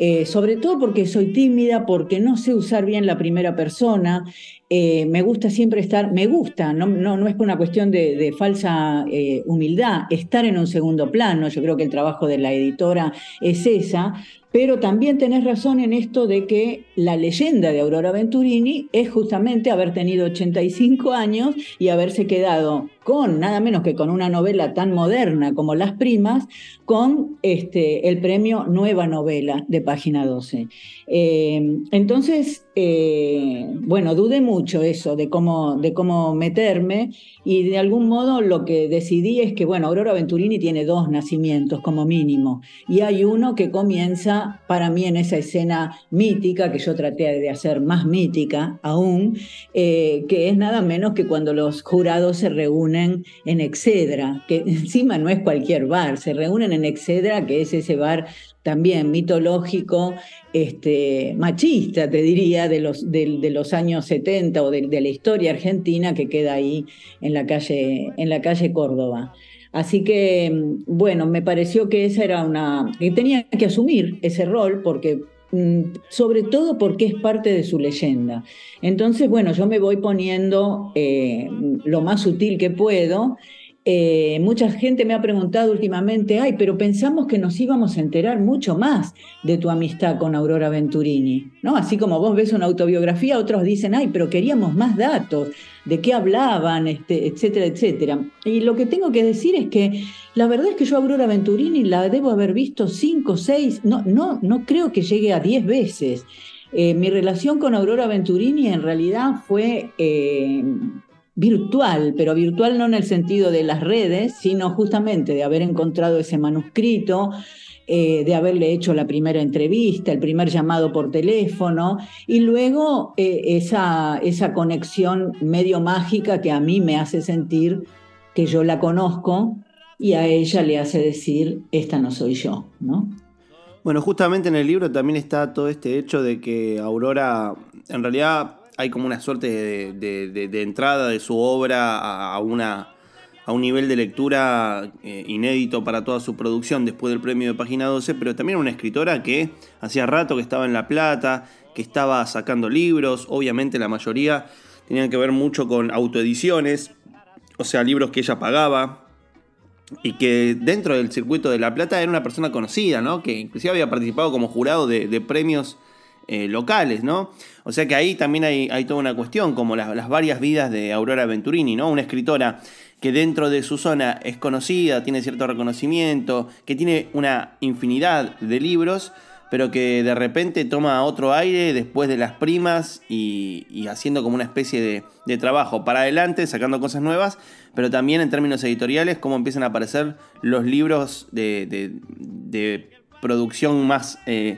Eh, sobre todo porque soy tímida, porque no sé usar bien la primera persona, eh, me gusta siempre estar, me gusta, no, no, no es por una cuestión de, falsa eh, humildad, estar en un segundo plano, yo creo que el trabajo de la editora es esa, pero también tenés razón en esto de que la leyenda de Aurora Venturini es justamente haber tenido 85 años y haberse quedado con nada menos que con una novela tan moderna como Las Primas, con este, el premio Nueva Novela de página 12. Eh, entonces, bueno, dudé mucho eso de cómo, de cómo meterme y de algún modo lo que decidí es que, bueno, Aurora Venturini tiene dos nacimientos como mínimo y hay uno que comienza para mí en esa escena mítica que yo traté de hacer más mítica aún, eh, que es nada menos que cuando los jurados se reúnen en Excedra, que encima no es cualquier bar, se reúnen en Excedra, que es ese bar también mitológico, este, machista, te diría, de los, de, los años 70 o de, de, la historia argentina que queda ahí en la calle, en la calle Córdoba. Así que, bueno, me pareció que esa era una. que tenía que asumir ese rol porque mm, sobre todo porque es parte de su leyenda. Entonces, bueno, yo me voy poniendo eh, lo más sutil que puedo eh, mucha gente me ha preguntado últimamente, ay, pero pensamos que nos íbamos a enterar mucho más de tu amistad con Aurora Venturini, ¿no? Así como vos ves una autobiografía, otros dicen, ay, pero queríamos más datos, de qué hablaban, este, etcétera, etcétera. Y lo que tengo que decir es que la verdad es que yo Aurora Venturini la debo haber visto cinco, seis, no, no, no creo que llegue a diez veces. Eh, mi relación con Aurora Venturini en realidad fue eh, virtual, pero virtual no en el sentido de las redes, sino justamente de haber encontrado ese manuscrito, eh, de haberle hecho la primera entrevista, el primer llamado por teléfono, y luego eh, esa, esa conexión medio mágica que a mí me hace sentir que yo la conozco y a ella le hace decir, esta no soy yo, ¿no? Bueno, justamente en el libro también está todo este hecho de que Aurora en realidad hay como una suerte de, entrada de su obra a, un nivel de lectura eh, inédito para toda su producción después del premio de Página 12, pero también una escritora que hacía rato que estaba en La Plata, que estaba sacando libros, obviamente la mayoría tenían que ver mucho con autoediciones, o sea, libros que ella pagaba, y que dentro del circuito de La Plata era una persona conocida, ¿no? Que inclusive había participado como jurado de premios eh, locales, ¿no? O sea que ahí también hay, toda una cuestión, como las, varias vidas de Aurora Venturini, ¿no? Una escritora que dentro de su zona es conocida, tiene cierto reconocimiento, que tiene una infinidad de libros, pero que de repente toma otro aire después de las primas y, haciendo como una especie de, trabajo para adelante, sacando cosas nuevas, pero también en términos editoriales, cómo empiezan a aparecer los libros de, producción más... Eh,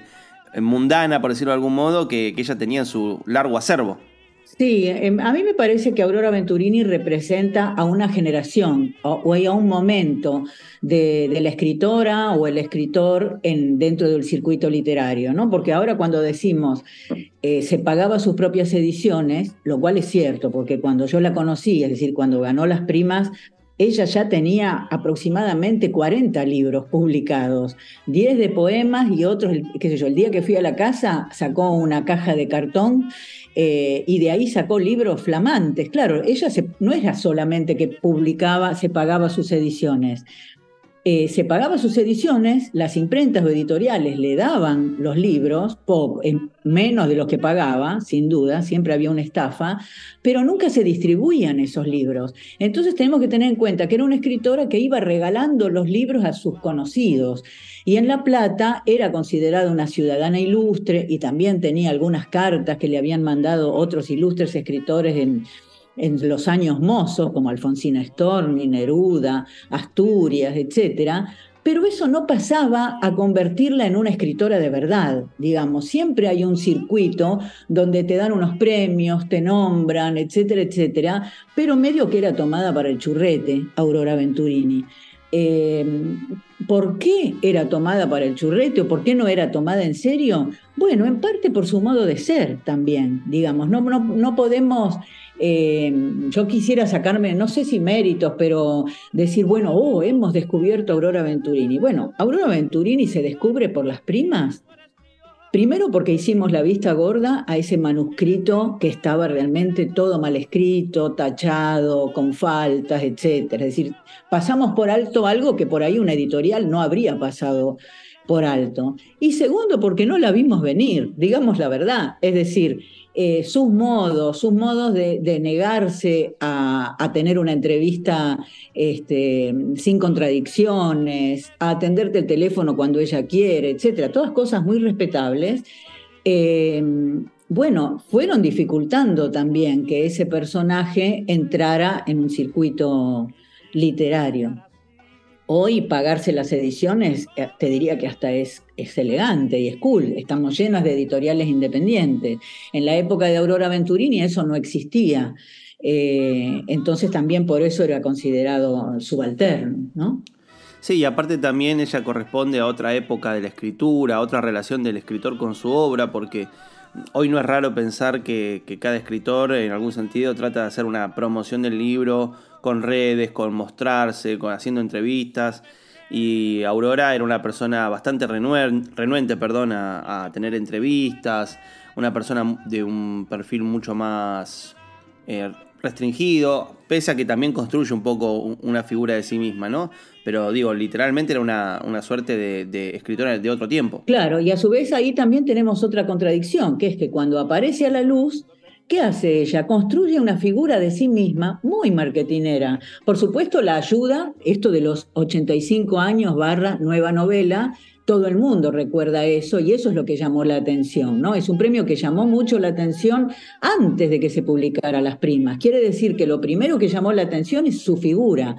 mundana, por decirlo de algún modo, que, ella tenía en su largo acervo. Sí, em, a mí me parece que Aurora Venturini representa a una generación o, a un momento de, la escritora o el escritor en, dentro del circuito literario, ¿no? Porque ahora cuando decimos eh, se pagaba sus propias ediciones, lo cual es cierto, porque cuando yo la conocí, es decir, cuando ganó las primas, ella ya tenía aproximadamente 40 libros publicados, 10 de poemas y otros, qué sé yo, el día que fui a la casa sacó una caja de cartón eh, y de ahí sacó libros flamantes. Claro, ella no era solamente que publicaba, se pagaba sus ediciones, eh, se pagaba sus ediciones, las imprentas o editoriales le daban los libros, menos de los que pagaba, sin duda, siempre había una estafa, pero nunca se distribuían esos libros. Entonces tenemos que tener en cuenta que era una escritora que iba regalando los libros a sus conocidos. Y en La Plata era considerada una ciudadana ilustre y también tenía algunas cartas que le habían mandado otros ilustres escritores en, en los años mozos, como Alfonsina Storni, Neruda, Asturias, etc., pero eso no pasaba a convertirla en una escritora de verdad, digamos. Siempre hay un circuito donde te dan unos premios, te nombran, etcétera, etcétera, pero medio que era tomada para el churrete, Aurora Venturini. Eh, ¿Por qué era tomada para el churrete o por qué no era tomada en serio? Bueno, en parte por su modo de ser también, digamos. No, no, no podemos eh, yo quisiera sacarme, no sé si méritos, pero decir, bueno, oh, hemos descubierto a Aurora Venturini. Bueno, Aurora Venturini se descubre por las primas. Primero porque hicimos la vista gorda a ese manuscrito que estaba realmente todo mal escrito, tachado, con faltas, etc. Es decir, pasamos por alto algo que por ahí una editorial no habría pasado por alto. Y segundo, porque no la vimos venir, digamos la verdad. Es decir, eh, sus modos, sus modos de, negarse a, tener una entrevista este, sin contradicciones, a atenderte el teléfono cuando ella quiere, etcétera, todas cosas muy respetables. Eh, bueno, fueron dificultando también que ese personaje entrara en un circuito literario. Hoy pagarse las ediciones, eh, te diría que hasta es, es, elegante y es cool. Estamos llenas de editoriales independientes. En la época de Aurora Venturini eso no existía. Eh, entonces también por eso era considerado subalterno, ¿no? Sí, y aparte también ella corresponde a otra época de la escritura, a otra relación del escritor con su obra, porque hoy no es raro pensar que, que cada escritor en algún sentido trata de hacer una promoción del libro con redes, con mostrarse, con haciendo entrevistas. Y Aurora era una persona bastante renuente perdón, a, tener entrevistas, una persona de un perfil mucho más eh, restringido, pese a que también construye un poco una figura de sí misma, ¿no? Pero digo, literalmente era una, una suerte de, de, escritora de otro tiempo. Claro, y a su vez ahí también tenemos otra contradicción, que es que cuando aparece a la luz, ¿Qué hace ella? Construye una figura de sí misma muy marketinera. Por supuesto, la ayuda, esto de los 85 años barra nueva novela, todo el mundo recuerda eso y eso es lo que llamó la atención, ¿no? Es un premio que llamó mucho la atención antes de que se publicara Las Primas. Quiere decir que lo primero que llamó la atención es su figura.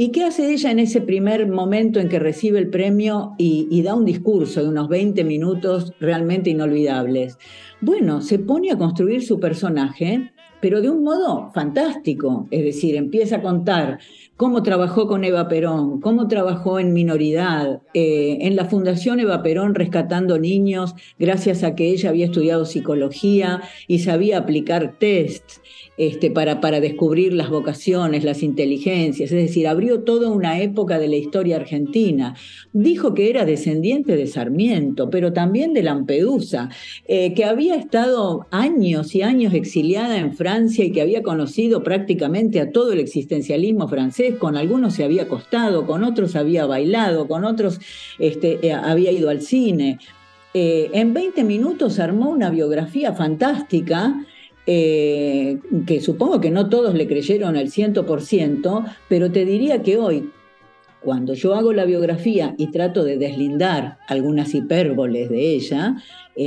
¿Y qué hace ella en ese primer momento en que recibe el premio y, y da un discurso de unos 20 minutos realmente inolvidables? Bueno, se pone a construir su personaje, pero de un modo fantástico. Es decir, empieza a contar cómo trabajó con Eva Perón, cómo trabajó en minoridad, eh, en la Fundación Eva Perón rescatando niños, gracias a que ella había estudiado psicología y sabía aplicar tests este, para, para descubrir las vocaciones, las inteligencias, es decir, abrió toda una época de la historia argentina. Dijo que era descendiente de Sarmiento, pero también de Lampedusa, eh, que había estado años y años exiliada en Francia y que había conocido prácticamente a todo el existencialismo francés, con algunos se había acostado, con otros había bailado, con otros este, eh, había ido al cine. Eh, en 20 minutos armó una biografía fantástica eh, que supongo que no todos le creyeron al 100%, pero te diría que hoy, cuando yo hago la biografía y trato de deslindar algunas hipérboles de ella,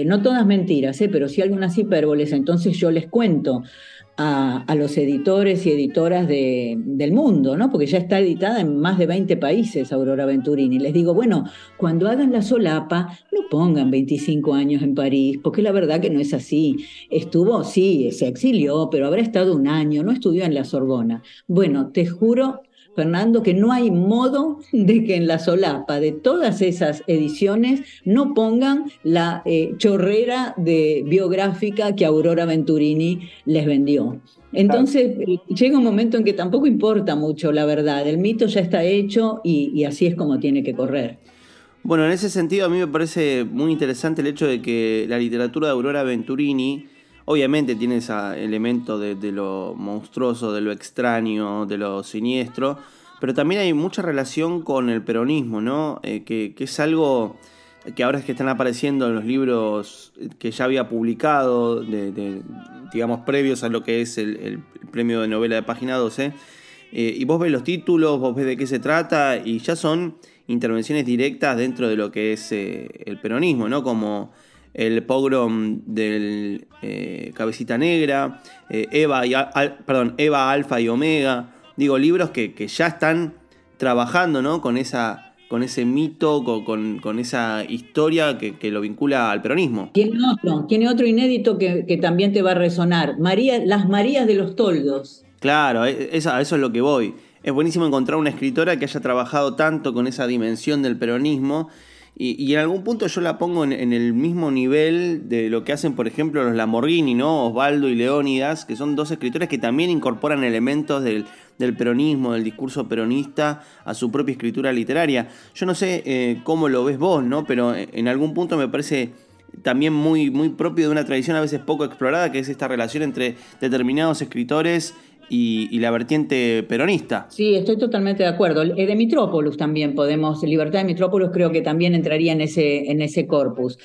no todas mentiras, eh, pero sí algunas hipérboles, entonces yo les cuento a, los editores y editoras del mundo, ¿no? porque ya está editada en más de 20 países Aurora Venturini. Les digo, bueno, cuando hagan la solapa, no pongan 25 años en París, porque la verdad que no es así. Estuvo, sí, se exilió, pero habrá estado un año, no estudió en la Sorbona. Bueno, te juro Fernando, que no hay modo de que en la solapa de todas esas ediciones no pongan la eh, chorrera de biográfica que Aurora Venturini les vendió. Entonces eh, llega un momento en que tampoco importa mucho la verdad, el mito ya está hecho y, y así es como tiene que correr. Bueno, en ese sentido a mí me parece muy interesante el hecho de que la literatura de Aurora Venturini Obviamente tiene ese elemento de, lo monstruoso, de lo extraño, de lo siniestro, pero también hay mucha relación con el peronismo, ¿no? Eh, que, es algo que ahora es que están apareciendo en los libros que ya había publicado, de, digamos, previos a lo que es el, premio de novela de página 12. Eh, y vos ves los títulos, vos ves de qué se trata, y ya son intervenciones directas dentro de lo que es eh, el peronismo, ¿no? Como el pogrom del eh, Cabecita Negra, eh, Eva, y, perdón, Eva Alfa y Omega. Digo, libros que, ya están trabajando ¿no? con, esa, con ese mito, con, con, esa historia que, lo vincula al peronismo. Tiene otro, tiene otro inédito que, también te va a resonar. María, Las Marías de los Toldos. Claro, e, eso es lo que voy. Es buenísimo encontrar una escritora que haya trabajado tanto con esa dimensión del peronismo y, en algún punto yo la pongo en, el mismo nivel de lo que hacen, por ejemplo, los Lamborghini, ¿no? Osvaldo y Leónidas, que son dos escritores que también incorporan elementos del, peronismo, del discurso peronista a su propia escritura literaria. Yo no sé eh, cómo lo ves vos, ¿no? Pero en algún punto me parece también muy, muy propio de una tradición a veces poco explorada, que es esta relación entre determinados escritores y, la vertiente peronista. Sí, estoy totalmente de acuerdo. Eh, de Mitrópolis también podemos, Libertad de Mitrópolis creo que también entraría en ese, en ese corpus.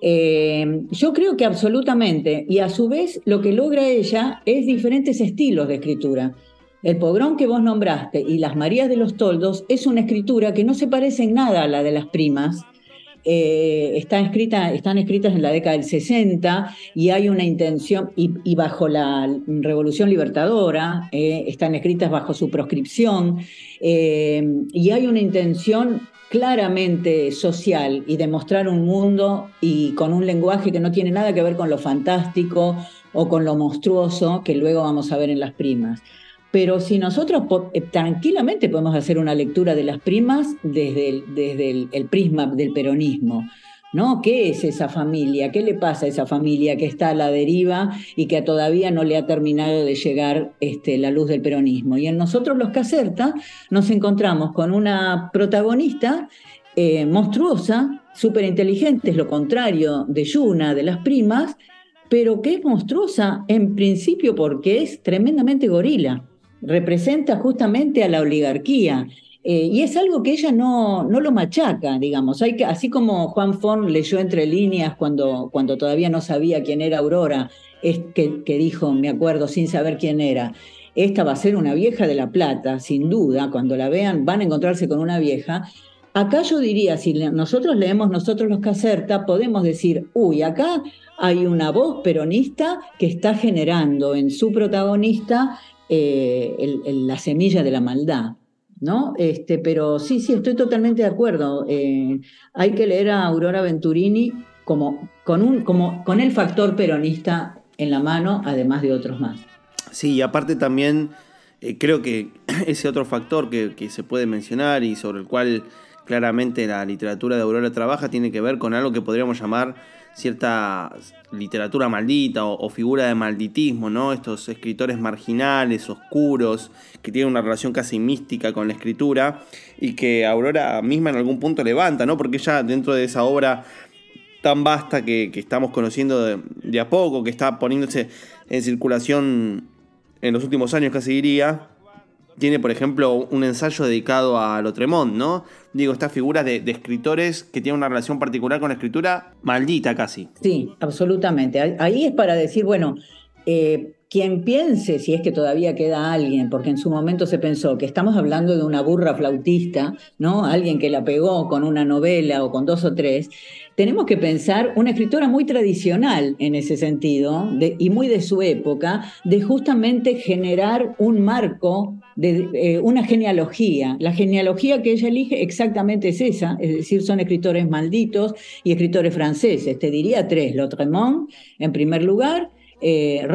Eh, yo creo que absolutamente, y a su vez lo que logra ella es diferentes estilos de escritura. El pogrón que vos nombraste y Las Marías de los Toldos es una escritura que no se parece en nada a la de las primas, eh, están, escritas en la década del 60 y hay una intención, y, bajo la Revolución Libertadora, eh, están escritas bajo su proscripción, eh, y hay una intención claramente social y de mostrar un mundo y con un lenguaje que no tiene nada que ver con lo fantástico o con lo monstruoso que luego vamos a ver en las primas. Pero si nosotros eh, tranquilamente podemos hacer una lectura de las primas desde el, desde el, prisma del peronismo, ¿no? ¿Qué es esa familia? ¿Qué le pasa a esa familia que está a la deriva y que todavía no le ha terminado de llegar este, la luz del peronismo? Y en nosotros los Caserta nos encontramos con una protagonista eh, monstruosa, súper inteligente, es lo contrario de Yuna, de las primas, pero que es monstruosa en principio porque es tremendamente gorila, representa justamente a la oligarquía. Eh, y es algo que ella no, no lo machaca, digamos. Hay que, así como Juan Fon leyó entre líneas cuando, cuando todavía no sabía quién era Aurora, es que, que dijo, me acuerdo, sin saber quién era, esta va a ser una vieja de La Plata, sin duda, cuando la vean van a encontrarse con una vieja. Acá yo diría, si nosotros leemos nosotros los Caserta, podemos decir, uy, acá hay una voz peronista que está generando en su protagonista eh, la semilla de la maldad. ¿no? Este, pero sí, sí, estoy totalmente de acuerdo. Eh, hay que leer a Aurora Venturini como, con, un, como, con el factor peronista en la mano, además de otros más. Sí, y aparte también eh, creo que ese otro factor que, que, se puede mencionar y sobre el cual claramente la literatura de Aurora trabaja tiene que ver con algo que podríamos llamar cierta literatura maldita o, figura de malditismo, ¿no? Estos escritores marginales, oscuros, que tienen una relación casi mística con la escritura y que Aurora misma en algún punto levanta, ¿no? Porque ya dentro de esa obra tan vasta que, estamos conociendo de, de, a poco, que está poniéndose en circulación en los últimos años, casi diría, tiene, por ejemplo, un ensayo dedicado a Lotremont, ¿no? Digo, estas figuras de, escritores que tienen una relación particular con la escritura maldita casi. Sí, absolutamente. Ahí es para decir, bueno, eh, quien piense, si es que todavía queda alguien, porque en su momento se pensó que estamos hablando de una burra flautista, ¿no? Alguien que la pegó con una novela o con dos o tres, tenemos que pensar una escritora muy tradicional en ese sentido y muy de su época, de justamente generar un marco, de eh, una genealogía. La genealogía que ella elige exactamente es esa, es decir, son escritores malditos y escritores franceses. Te diría tres, Lautremont en primer lugar, eh,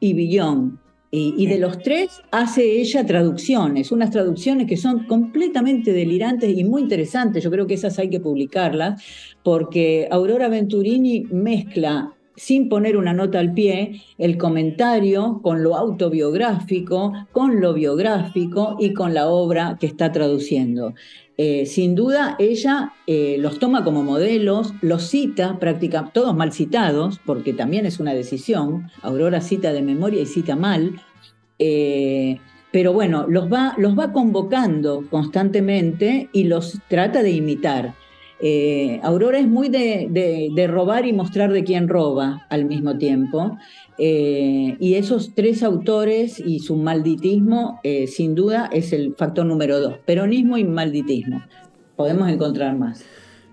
y Villon. Y, de los tres hace ella traducciones, unas traducciones que son completamente delirantes y muy interesantes. Yo creo que esas hay que publicarlas, porque Aurora Venturini mezcla sin poner una nota al pie, el comentario con lo autobiográfico, con lo biográfico y con la obra que está traduciendo. Eh, sin duda, ella eh, los toma como modelos, los cita, prácticamente todos mal citados, porque también es una decisión. Aurora cita de memoria y cita mal. Eh, pero bueno, los va, los va convocando constantemente y los trata de imitar. Aurora es muy de, robar y mostrar de quién roba al mismo tiempo. Eh, y esos tres autores y su malditismo, eh, sin duda, es el factor número dos. Peronismo y malditismo. Podemos encontrar más.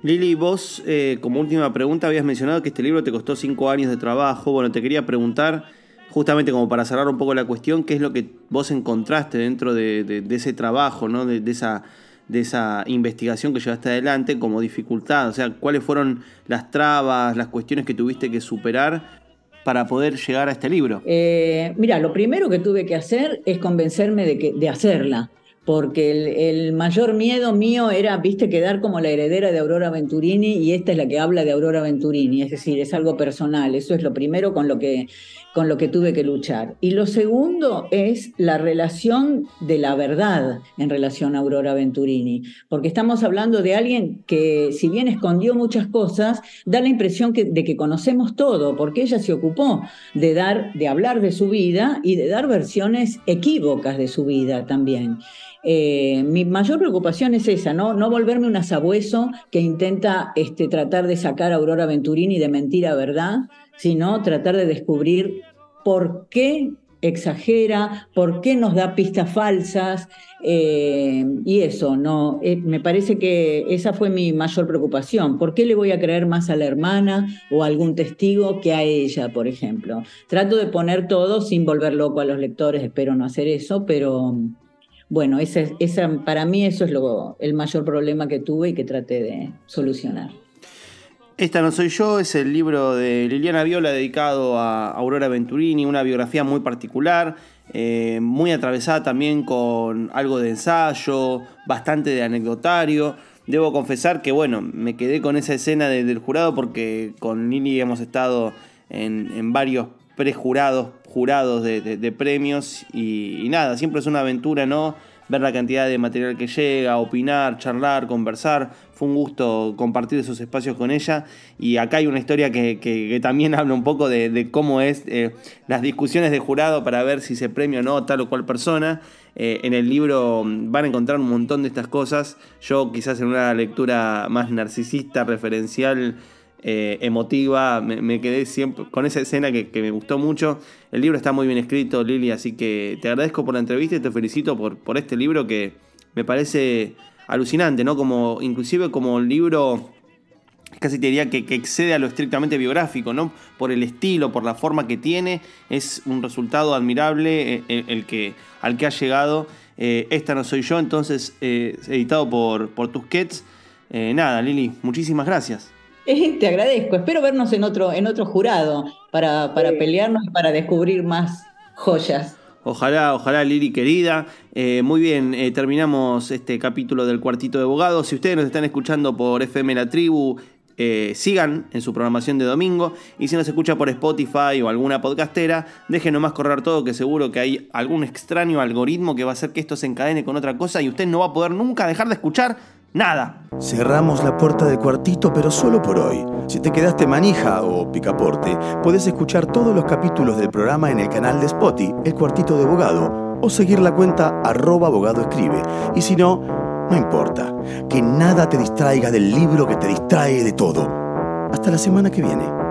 Lili, vos, eh, como última pregunta, habías mencionado que este libro te costó cinco años de trabajo. Bueno, te quería preguntar, justamente como para cerrar un poco la cuestión, ¿qué es lo que vos encontraste dentro de, ese trabajo, ¿no? de, esa, de esa investigación que llevaste adelante como dificultad? O sea, ¿cuáles fueron las trabas, las cuestiones que tuviste que superar para poder llegar a este libro? Eh, mira, lo primero que tuve que hacer es convencerme de, que, de hacerla, porque el, mayor miedo mío era, viste, quedar como la heredera de Aurora Venturini y esta es la que habla de Aurora Venturini, es decir, es algo personal, eso es lo primero con lo que con lo que tuve que luchar. Y lo segundo es la relación de la verdad en relación a Aurora Venturini, porque estamos hablando de alguien que, si bien escondió muchas cosas, da la impresión de que conocemos todo, porque ella se ocupó de, dar, de hablar de su vida y de dar versiones equívocas de su vida también. Eh, mi mayor preocupación es esa, ¿no? no volverme un asabueso que intenta este, tratar de sacar a Aurora Venturini de mentira a verdad, sino tratar de descubrir por qué exagera, por qué nos da pistas falsas eh, y eso, no, eh, me parece que esa fue mi mayor preocupación. ¿Por qué le voy a creer más a la hermana o a algún testigo que a ella, por ejemplo? Trato de poner todo sin volver loco a los lectores, espero no hacer eso, pero bueno, para mí eso es lo, el mayor problema que tuve y que traté de solucionar. Esta no soy yo, es el libro de Liliana Viola dedicado a Aurora Venturini, una biografía muy particular, eh, muy atravesada también con algo de ensayo, bastante de anecdotario. Debo confesar que, bueno, me quedé con esa escena del jurado porque con Lili hemos estado en, varios prejurados, jurados de, premios y, nada, siempre es una aventura, ¿no? Ver la cantidad de material que llega, opinar, charlar, conversar. Fue un gusto compartir esos espacios con ella. Y acá hay una historia que, también habla un poco de, cómo es eh, las discusiones de jurado para ver si se premia o no tal o cual persona. Eh, en el libro van a encontrar un montón de estas cosas. Yo quizás en una lectura más narcisista, referencial, eh, emotiva, me, quedé siempre con esa escena que, me gustó mucho. El libro está muy bien escrito, Lili, así que te agradezco por la entrevista y te felicito por, por este libro que me parece alucinante, ¿no? Como, inclusive como libro casi te diría que, excede a lo estrictamente biográfico, ¿no? Por el estilo, por la forma que tiene, es un resultado admirable eh, el, que, al que ha llegado. Eh, esta no soy yo, entonces, eh, editado por, por Tusquets. nada, Lili, muchísimas gracias. Te agradezco, espero vernos en otro, en otro jurado para, para pelearnos y para descubrir más joyas. Ojalá, ojalá, Lili querida. muy bien, terminamos este capítulo del Cuartito de Abogados. Si ustedes nos están escuchando por FM La Tribu, eh, sigan en su programación de domingo. Y si nos escucha por Spotify o alguna podcastera, dejen nomás correr todo, que seguro que hay algún extraño algoritmo que va a hacer que esto se encadene con otra cosa y usted no va a poder nunca dejar de escuchar nada. Cerramos la puerta de cuartito, pero solo por hoy. Si te quedaste manija o picaporte, puedes escuchar todos los capítulos del programa en el canal de Spotify, El Cuartito de Abogado, o seguir la cuenta arroba. Y si no, no importa, que nada te distraiga del libro que te distrae de todo. Hasta la semana que viene.